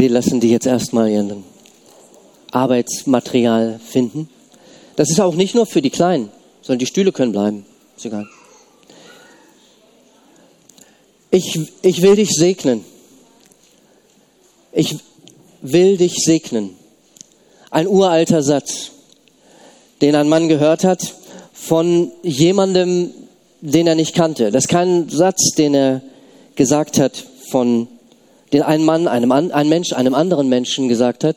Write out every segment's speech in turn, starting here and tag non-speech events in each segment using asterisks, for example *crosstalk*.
wir lassen die jetzt erstmal ihren Arbeitsmaterial finden. Das ist auch nicht nur für die Kleinen, sondern die Stühle können bleiben. Ist egal. Ich, ich will dich segnen. Ich will dich segnen. Ein uralter Satz, den ein Mann gehört hat von jemandem, den er nicht kannte. Das ist kein Satz, den er gesagt hat von den ein Mann, einem, ein Mensch, einem anderen Menschen gesagt hat,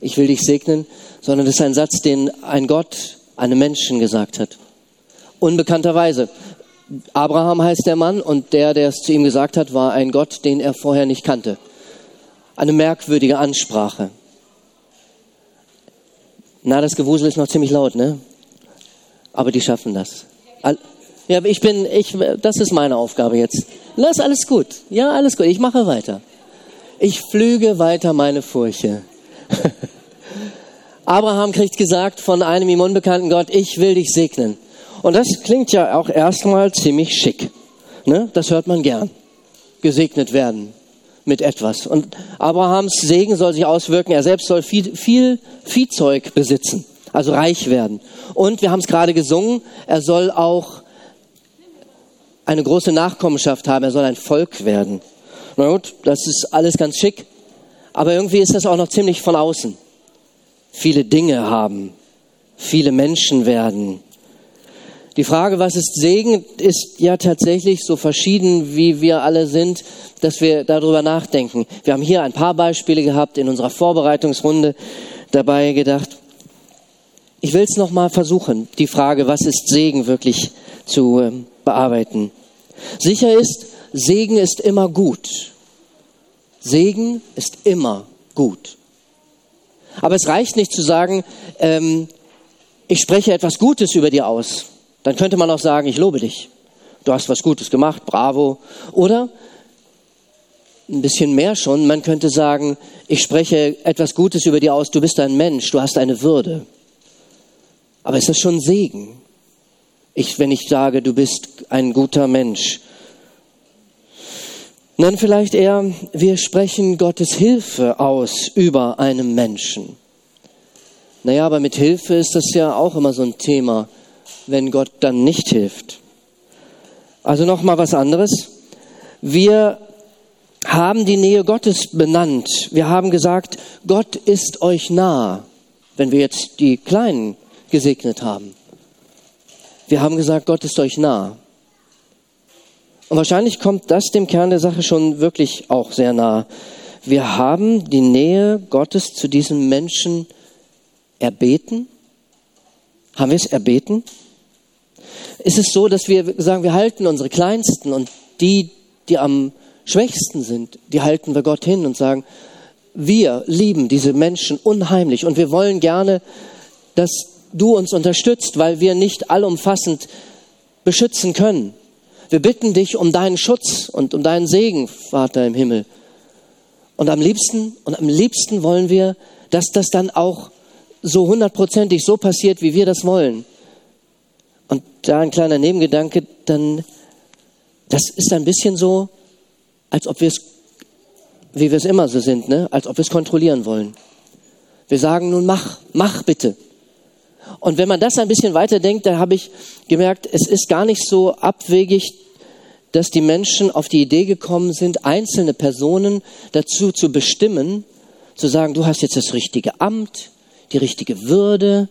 ich will dich segnen, sondern das ist ein Satz, den ein Gott einem Menschen gesagt hat. Unbekannterweise. Abraham heißt der Mann und der, der es zu ihm gesagt hat, war ein Gott, den er vorher nicht kannte. Eine merkwürdige Ansprache. Na, das Gewusel ist noch ziemlich laut, ne? Aber die schaffen das. Ja, ich bin, ich, das ist meine Aufgabe jetzt. Lass alles gut. Ja, alles gut. Ich mache weiter. Ich flüge weiter meine Furche. *laughs* Abraham kriegt gesagt von einem ihm unbekannten Gott, ich will dich segnen. Und das klingt ja auch erstmal ziemlich schick. Ne? Das hört man gern. Gesegnet werden mit etwas. Und Abrahams Segen soll sich auswirken. Er selbst soll viel, viel Viehzeug besitzen, also reich werden. Und wir haben es gerade gesungen, er soll auch eine große Nachkommenschaft haben. Er soll ein Volk werden. Na gut, das ist alles ganz schick. Aber irgendwie ist das auch noch ziemlich von außen. Viele Dinge haben, viele Menschen werden. Die Frage, was ist Segen, ist ja tatsächlich so verschieden, wie wir alle sind, dass wir darüber nachdenken. Wir haben hier ein paar Beispiele gehabt in unserer Vorbereitungsrunde dabei gedacht. Ich will es nochmal versuchen, die Frage, was ist Segen, wirklich zu ähm, bearbeiten. Sicher ist, Segen ist immer gut. Segen ist immer gut. Aber es reicht nicht zu sagen, ähm, ich spreche etwas Gutes über dir aus. Dann könnte man auch sagen, ich lobe dich. Du hast was Gutes gemacht, bravo. Oder ein bisschen mehr schon, man könnte sagen, ich spreche etwas Gutes über dir aus, du bist ein Mensch, du hast eine Würde. Aber ist das schon Segen? Ich, wenn ich sage, du bist ein guter Mensch, Nennen vielleicht eher, wir sprechen Gottes Hilfe aus über einem Menschen. Naja, aber mit Hilfe ist das ja auch immer so ein Thema, wenn Gott dann nicht hilft. Also nochmal was anderes. Wir haben die Nähe Gottes benannt. Wir haben gesagt, Gott ist euch nah, wenn wir jetzt die Kleinen gesegnet haben. Wir haben gesagt, Gott ist euch nah. Und wahrscheinlich kommt das dem Kern der Sache schon wirklich auch sehr nah. Wir haben die Nähe Gottes zu diesem Menschen erbeten. Haben wir es erbeten? Ist es so, dass wir sagen, wir halten unsere Kleinsten und die, die am schwächsten sind, die halten wir Gott hin und sagen, wir lieben diese Menschen unheimlich und wir wollen gerne, dass du uns unterstützt, weil wir nicht allumfassend beschützen können. Wir bitten dich um deinen Schutz und um deinen Segen, Vater im Himmel. Und am liebsten, und am liebsten wollen wir, dass das dann auch so hundertprozentig so passiert, wie wir das wollen. Und da ein kleiner Nebengedanke, dann, das ist ein bisschen so, als ob wir es, wie wir es immer so sind, ne? als ob wir es kontrollieren wollen. Wir sagen nun, mach, mach bitte. Und wenn man das ein bisschen weiterdenkt, da habe ich gemerkt, es ist gar nicht so abwegig, dass die Menschen auf die Idee gekommen sind, einzelne Personen dazu zu bestimmen, zu sagen, du hast jetzt das richtige Amt, die richtige Würde,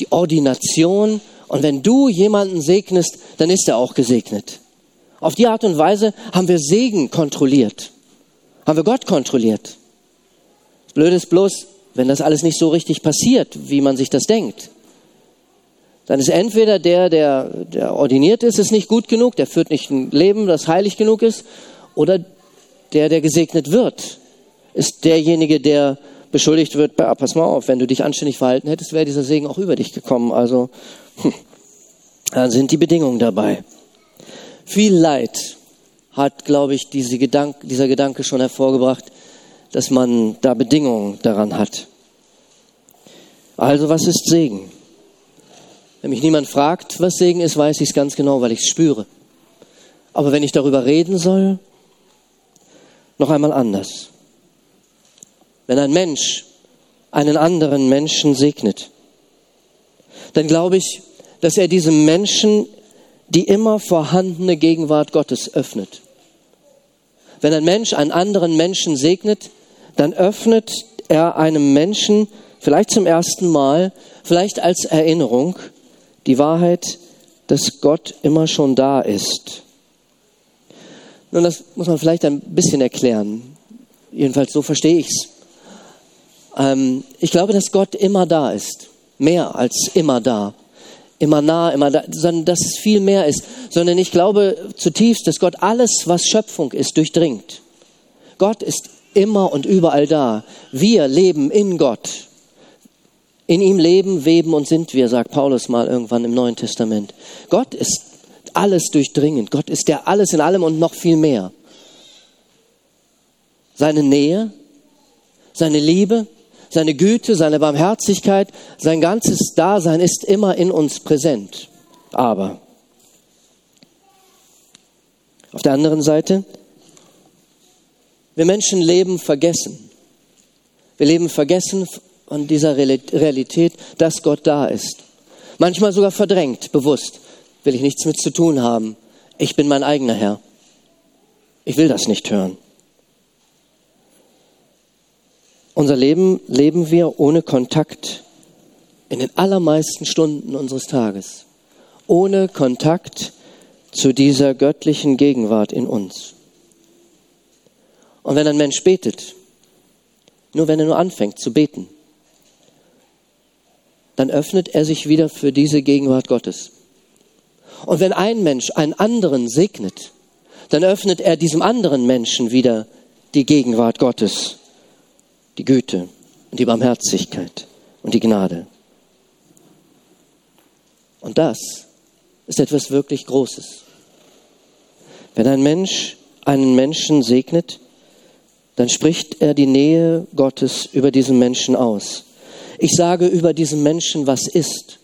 die Ordination. Und wenn du jemanden segnest, dann ist er auch gesegnet. Auf die Art und Weise haben wir Segen kontrolliert. Haben wir Gott kontrolliert. Das Blöde ist bloß, wenn das alles nicht so richtig passiert, wie man sich das denkt dann ist entweder der, der, der ordiniert ist, ist nicht gut genug, der führt nicht ein Leben, das heilig genug ist, oder der, der gesegnet wird, ist derjenige, der beschuldigt wird, ah, pass mal auf, wenn du dich anständig verhalten hättest, wäre dieser Segen auch über dich gekommen. Also hm, dann sind die Bedingungen dabei. Viel Leid hat, glaube ich, diese Gedank dieser Gedanke schon hervorgebracht, dass man da Bedingungen daran hat. Also was ist Segen? Wenn mich niemand fragt, was Segen ist, weiß ich es ganz genau, weil ich es spüre. Aber wenn ich darüber reden soll, noch einmal anders. wenn ein Mensch einen anderen Menschen segnet, dann glaube ich, dass er diesem Menschen die immer vorhandene Gegenwart Gottes öffnet. Wenn ein Mensch einen anderen Menschen segnet, dann öffnet er einem Menschen vielleicht zum ersten Mal, vielleicht als Erinnerung, die Wahrheit, dass Gott immer schon da ist. Nun, das muss man vielleicht ein bisschen erklären. Jedenfalls so verstehe ich es. Ähm, ich glaube, dass Gott immer da ist. Mehr als immer da. Immer nah, immer da, sondern dass es viel mehr ist. Sondern ich glaube zutiefst, dass Gott alles, was Schöpfung ist, durchdringt. Gott ist immer und überall da. Wir leben in Gott. In ihm leben, weben und sind wir, sagt Paulus mal irgendwann im Neuen Testament. Gott ist alles durchdringend. Gott ist der alles in allem und noch viel mehr. Seine Nähe, seine Liebe, seine Güte, seine Barmherzigkeit, sein ganzes Dasein ist immer in uns präsent. Aber auf der anderen Seite, wir Menschen leben vergessen. Wir leben vergessen von dieser Realität, dass Gott da ist. Manchmal sogar verdrängt, bewusst. Will ich nichts mit zu tun haben. Ich bin mein eigener Herr. Ich will das nicht hören. Unser Leben leben wir ohne Kontakt in den allermeisten Stunden unseres Tages. Ohne Kontakt zu dieser göttlichen Gegenwart in uns. Und wenn ein Mensch betet, nur wenn er nur anfängt zu beten, dann öffnet er sich wieder für diese Gegenwart Gottes. Und wenn ein Mensch einen anderen segnet, dann öffnet er diesem anderen Menschen wieder die Gegenwart Gottes die Güte und die Barmherzigkeit und die Gnade. Und das ist etwas wirklich Großes. Wenn ein Mensch einen Menschen segnet, dann spricht er die Nähe Gottes über diesen Menschen aus. Ich sage über diesen Menschen, was ist.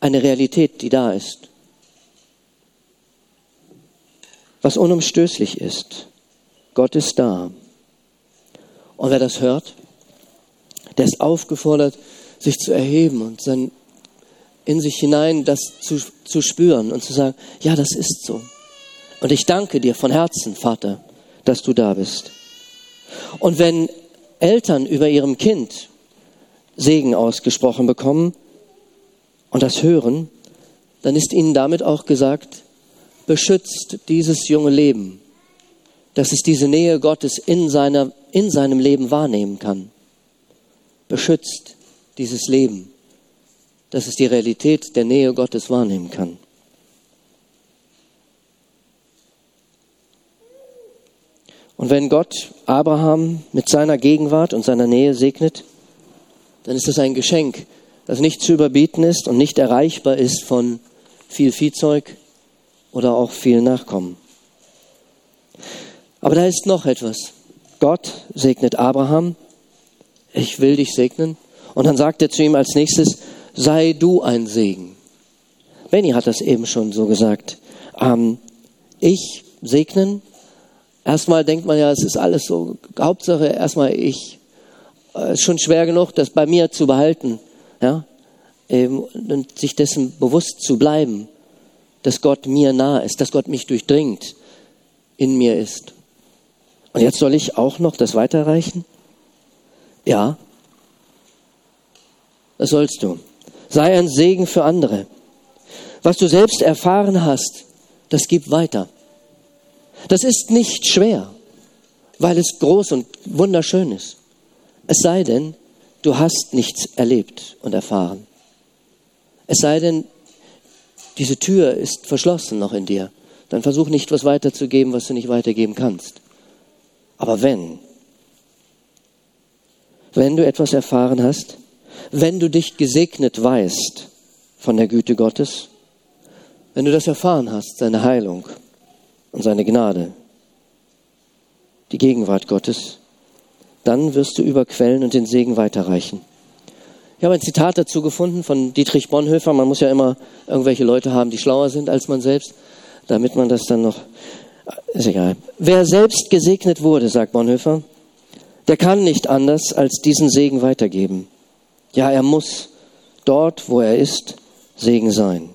Eine Realität, die da ist. Was unumstößlich ist. Gott ist da. Und wer das hört, der ist aufgefordert, sich zu erheben und sein, in sich hinein das zu, zu spüren und zu sagen, ja, das ist so. Und ich danke dir von Herzen, Vater, dass du da bist. Und wenn Eltern über ihrem Kind Segen ausgesprochen bekommen und das hören, dann ist ihnen damit auch gesagt, beschützt dieses junge Leben, dass es diese Nähe Gottes in seiner in seinem Leben wahrnehmen kann. Beschützt dieses Leben, dass es die Realität der Nähe Gottes wahrnehmen kann. Und wenn Gott Abraham mit seiner Gegenwart und seiner Nähe segnet, dann ist das ein Geschenk, das nicht zu überbieten ist und nicht erreichbar ist von viel Viehzeug oder auch viel Nachkommen. Aber da ist noch etwas. Gott segnet Abraham, ich will dich segnen. Und dann sagt er zu ihm als nächstes, sei du ein Segen. Benny hat das eben schon so gesagt. Ähm, ich segnen. Erstmal denkt man ja, es ist alles so, Hauptsache erstmal ich. Es ist schon schwer genug, das bei mir zu behalten. Ja? Und sich dessen bewusst zu bleiben, dass Gott mir nah ist, dass Gott mich durchdringt, in mir ist. Und jetzt soll ich auch noch das weiterreichen? Ja, das sollst du. Sei ein Segen für andere. Was du selbst erfahren hast, das gib weiter. Das ist nicht schwer, weil es groß und wunderschön ist. Es sei denn, du hast nichts erlebt und erfahren. Es sei denn, diese Tür ist verschlossen noch in dir. Dann versuch nicht, was weiterzugeben, was du nicht weitergeben kannst. Aber wenn, wenn du etwas erfahren hast, wenn du dich gesegnet weißt von der Güte Gottes, wenn du das erfahren hast, seine Heilung und seine Gnade, die Gegenwart Gottes, dann wirst du überquellen und den Segen weiterreichen. Ich habe ein Zitat dazu gefunden von Dietrich Bonhoeffer. Man muss ja immer irgendwelche Leute haben, die schlauer sind als man selbst, damit man das dann noch ist egal. Wer selbst gesegnet wurde, sagt Bonhoeffer, der kann nicht anders als diesen Segen weitergeben. Ja, er muss dort, wo er ist, Segen sein.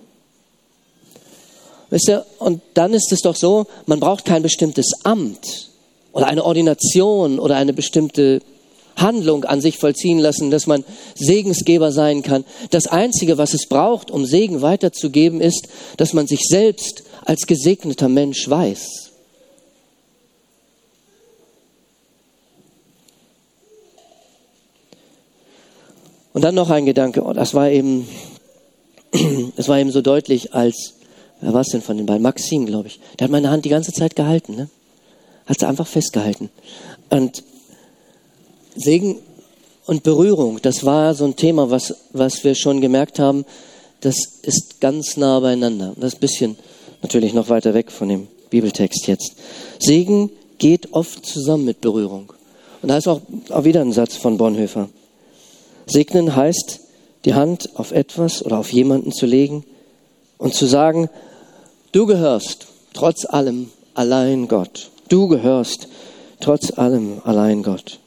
Wisst ihr, und dann ist es doch so, man braucht kein bestimmtes Amt oder eine Ordination oder eine bestimmte Handlung an sich vollziehen lassen, dass man Segensgeber sein kann. Das Einzige, was es braucht, um Segen weiterzugeben, ist, dass man sich selbst als gesegneter Mensch weiß. Und dann noch ein Gedanke, oh, das war eben, *clears throat* das war eben so deutlich, als, wer war es denn von den beiden? Maxim, glaube ich. Der hat meine Hand die ganze Zeit gehalten, ne? Hat sie einfach festgehalten. Und Segen und Berührung, das war so ein Thema, was, was wir schon gemerkt haben, das ist ganz nah beieinander. Das ist ein bisschen natürlich noch weiter weg von dem Bibeltext jetzt. Segen geht oft zusammen mit Berührung. Und da ist auch, auch wieder ein Satz von Bonhoeffer. Segnen heißt, die Hand auf etwas oder auf jemanden zu legen und zu sagen, du gehörst trotz allem allein Gott. Du gehörst trotz allem allein Gott.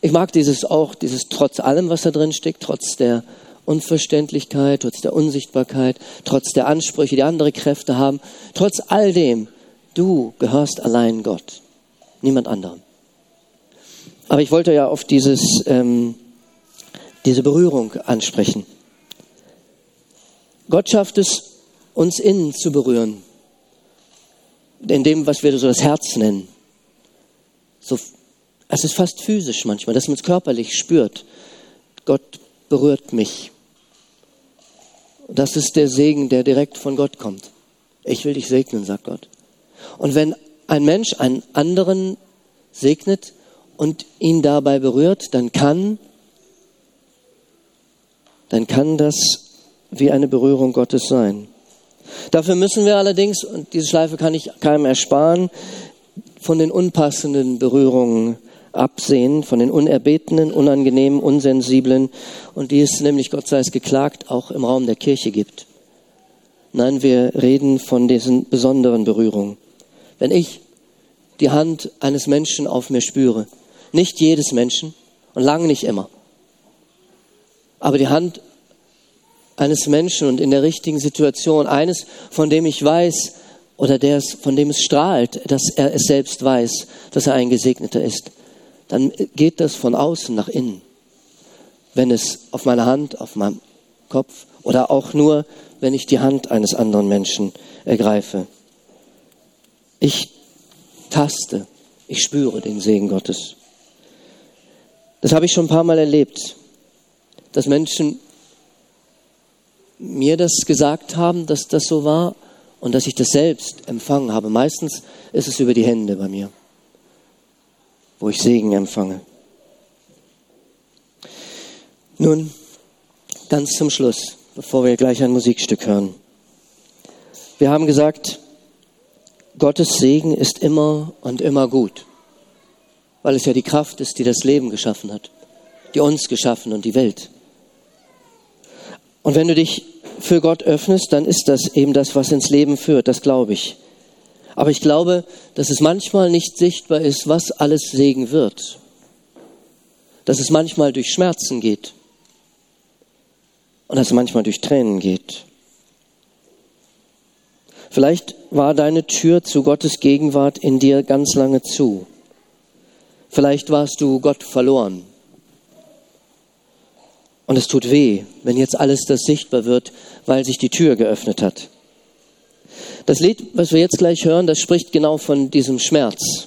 Ich mag dieses auch, dieses trotz allem, was da drin steckt, trotz der Unverständlichkeit, trotz der Unsichtbarkeit, trotz der Ansprüche, die andere Kräfte haben, trotz all dem, du gehörst allein Gott, niemand anderem. Aber ich wollte ja auf dieses, ähm, diese Berührung ansprechen. Gott schafft es, uns innen zu berühren, in dem, was wir so das Herz nennen. So es ist fast physisch manchmal, dass man es körperlich spürt. Gott berührt mich. Das ist der Segen, der direkt von Gott kommt. Ich will dich segnen, sagt Gott. Und wenn ein Mensch einen anderen segnet und ihn dabei berührt, dann kann, dann kann das wie eine Berührung Gottes sein. Dafür müssen wir allerdings, und diese Schleife kann ich keinem ersparen, von den unpassenden Berührungen absehen von den unerbetenen, unangenehmen, unsensiblen und die es nämlich, Gott sei es geklagt, auch im Raum der Kirche gibt. Nein, wir reden von diesen besonderen Berührungen. Wenn ich die Hand eines Menschen auf mir spüre, nicht jedes Menschen und lange nicht immer, aber die Hand eines Menschen und in der richtigen Situation, eines, von dem ich weiß, oder der es, von dem es strahlt, dass er es selbst weiß, dass er ein Gesegneter ist, dann geht das von außen nach innen. Wenn es auf meiner Hand, auf meinem Kopf oder auch nur, wenn ich die Hand eines anderen Menschen ergreife. Ich taste, ich spüre den Segen Gottes. Das habe ich schon ein paar Mal erlebt, dass Menschen mir das gesagt haben, dass das so war und dass ich das selbst empfangen habe. Meistens ist es über die Hände bei mir wo ich Segen empfange. Nun, ganz zum Schluss, bevor wir gleich ein Musikstück hören. Wir haben gesagt, Gottes Segen ist immer und immer gut, weil es ja die Kraft ist, die das Leben geschaffen hat, die uns geschaffen und die Welt. Und wenn du dich für Gott öffnest, dann ist das eben das, was ins Leben führt, das glaube ich. Aber ich glaube, dass es manchmal nicht sichtbar ist, was alles Segen wird. Dass es manchmal durch Schmerzen geht. Und dass es manchmal durch Tränen geht. Vielleicht war deine Tür zu Gottes Gegenwart in dir ganz lange zu. Vielleicht warst du Gott verloren. Und es tut weh, wenn jetzt alles das sichtbar wird, weil sich die Tür geöffnet hat. Das Lied, was wir jetzt gleich hören, das spricht genau von diesem Schmerz.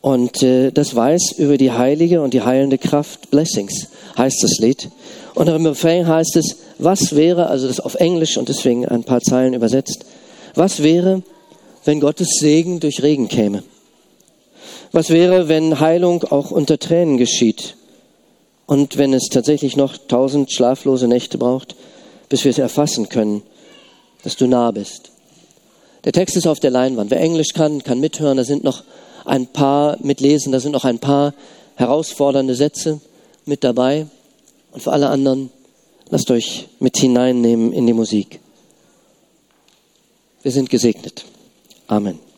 Und äh, das weiß über die heilige und die heilende Kraft Blessings, heißt das Lied. Und im Refrain heißt es, was wäre, also das auf Englisch und deswegen ein paar Zeilen übersetzt, was wäre, wenn Gottes Segen durch Regen käme? Was wäre, wenn Heilung auch unter Tränen geschieht? Und wenn es tatsächlich noch tausend schlaflose Nächte braucht, bis wir es erfassen können, dass du nah bist. Der Text ist auf der Leinwand. Wer Englisch kann, kann mithören. Da sind noch ein paar mitlesen, da sind noch ein paar herausfordernde Sätze mit dabei. Und für alle anderen, lasst euch mit hineinnehmen in die Musik. Wir sind gesegnet. Amen.